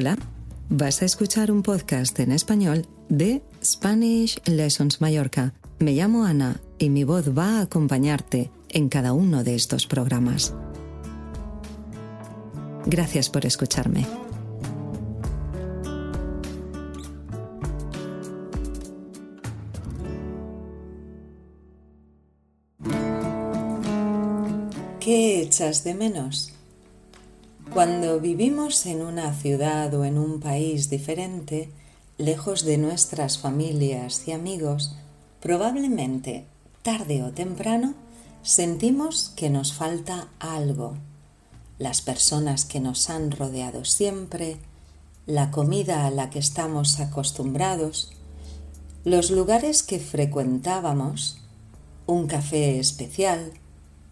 Hola, vas a escuchar un podcast en español de Spanish Lessons Mallorca. Me llamo Ana y mi voz va a acompañarte en cada uno de estos programas. Gracias por escucharme. ¿Qué echas de menos? Cuando vivimos en una ciudad o en un país diferente, lejos de nuestras familias y amigos, probablemente tarde o temprano sentimos que nos falta algo. Las personas que nos han rodeado siempre, la comida a la que estamos acostumbrados, los lugares que frecuentábamos, un café especial,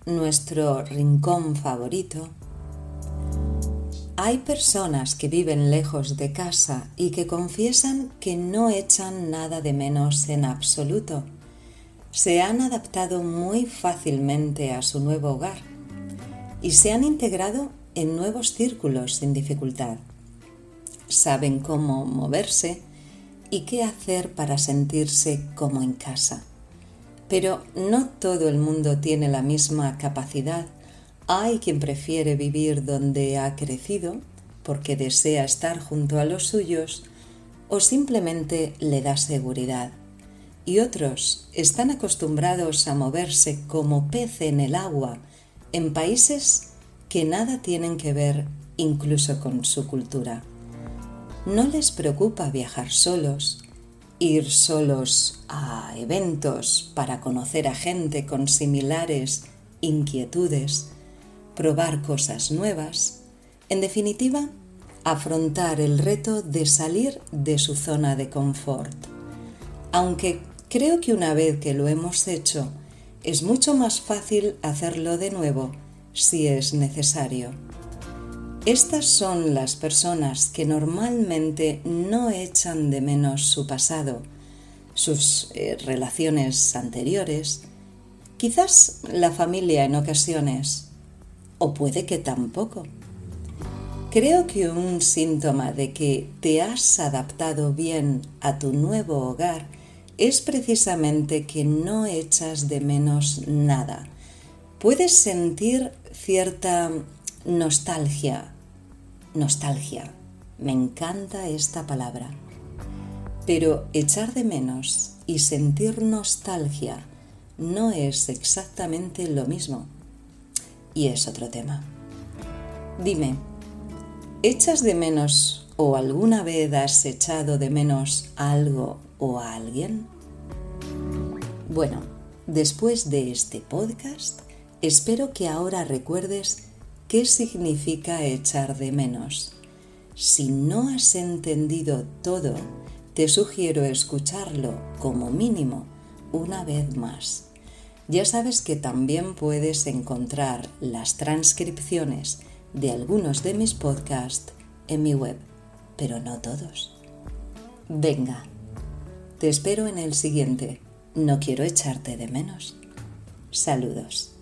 nuestro rincón favorito. Hay personas que viven lejos de casa y que confiesan que no echan nada de menos en absoluto. Se han adaptado muy fácilmente a su nuevo hogar y se han integrado en nuevos círculos sin dificultad. Saben cómo moverse y qué hacer para sentirse como en casa. Pero no todo el mundo tiene la misma capacidad. Hay quien prefiere vivir donde ha crecido porque desea estar junto a los suyos o simplemente le da seguridad. Y otros están acostumbrados a moverse como pez en el agua en países que nada tienen que ver incluso con su cultura. No les preocupa viajar solos, ir solos a eventos para conocer a gente con similares inquietudes, probar cosas nuevas, en definitiva, afrontar el reto de salir de su zona de confort. Aunque creo que una vez que lo hemos hecho, es mucho más fácil hacerlo de nuevo si es necesario. Estas son las personas que normalmente no echan de menos su pasado, sus eh, relaciones anteriores, quizás la familia en ocasiones, o puede que tampoco. Creo que un síntoma de que te has adaptado bien a tu nuevo hogar es precisamente que no echas de menos nada. Puedes sentir cierta nostalgia nostalgia. Me encanta esta palabra. Pero echar de menos y sentir nostalgia no es exactamente lo mismo. Y es otro tema. Dime, ¿echas de menos o alguna vez has echado de menos algo o a alguien? Bueno, después de este podcast, espero que ahora recuerdes ¿Qué significa echar de menos? Si no has entendido todo, te sugiero escucharlo como mínimo una vez más. Ya sabes que también puedes encontrar las transcripciones de algunos de mis podcasts en mi web, pero no todos. Venga, te espero en el siguiente. No quiero echarte de menos. Saludos.